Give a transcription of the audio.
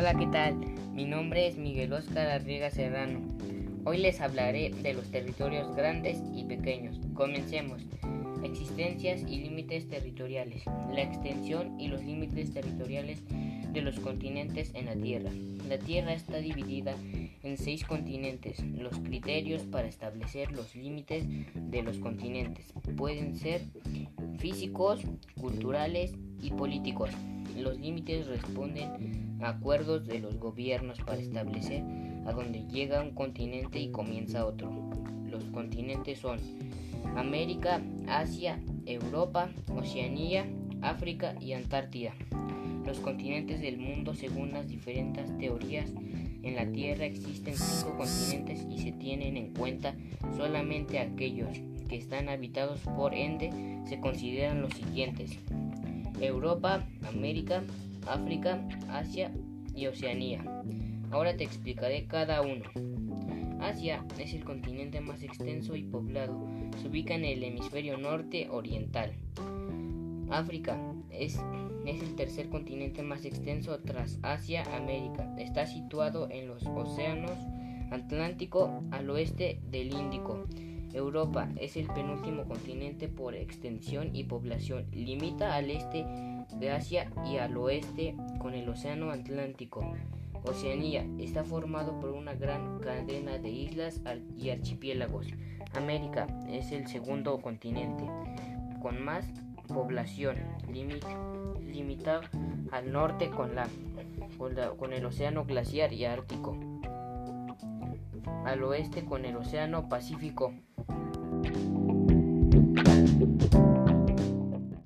Hola, ¿qué tal? Mi nombre es Miguel Oscar Arriega Serrano. Hoy les hablaré de los territorios grandes y pequeños. Comencemos. Existencias y límites territoriales. La extensión y los límites territoriales de los continentes en la Tierra. La Tierra está dividida en seis continentes. Los criterios para establecer los límites de los continentes pueden ser físicos, culturales y políticos. Los límites responden a acuerdos de los gobiernos para establecer a dónde llega un continente y comienza otro. Los continentes son América, Asia, Europa, Oceanía, África y Antártida. Los continentes del mundo según las diferentes teorías en la Tierra existen cinco continentes y se tienen en cuenta solamente aquellos que están habitados por ende se consideran los siguientes. Europa, América, África, Asia y Oceanía. Ahora te explicaré cada uno. Asia es el continente más extenso y poblado. Se ubica en el hemisferio norte oriental. África es, es, el tercer continente más extenso tras Asia América. Está situado en los océanos Atlántico al oeste del Índico. Europa es el penúltimo continente por extensión y población. Limita al este de Asia y al oeste con el Océano Atlántico. Oceanía está formado por una gran cadena de islas y archipiélagos. América es el segundo continente con más población, limitado al norte con, la, con el Océano Glaciar y Ártico, al oeste con el Océano Pacífico.